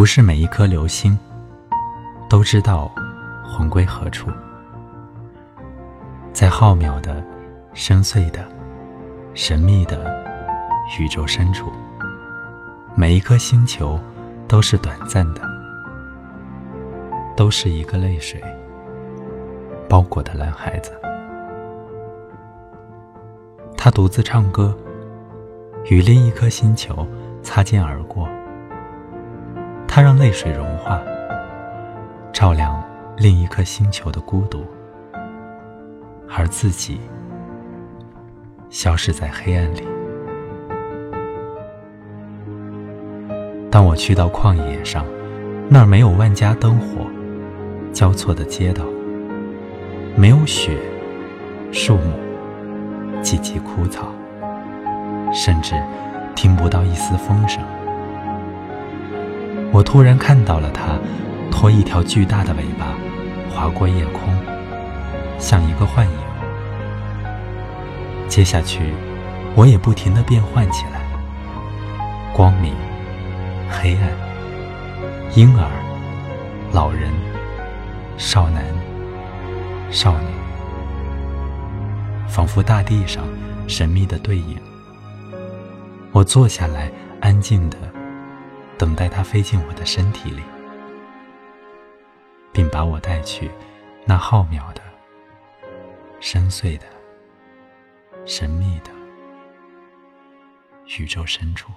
不是每一颗流星都知道魂归何处，在浩渺的、深邃的、神秘的宇宙深处，每一颗星球都是短暂的，都是一个泪水包裹的蓝孩子。他独自唱歌，与另一颗星球擦肩而过。他让泪水融化，照亮另一颗星球的孤独，而自己消失在黑暗里。当我去到旷野上，那儿没有万家灯火交错的街道，没有雪、树木、寂寂枯草，甚至听不到一丝风声。我突然看到了它，拖一条巨大的尾巴，划过夜空，像一个幻影。接下去，我也不停地变换起来：光明、黑暗、婴儿、老人、少男、少女，仿佛大地上神秘的对影。我坐下来，安静的。等待它飞进我的身体里并把我带去那浩渺的深邃的神秘的宇宙深处。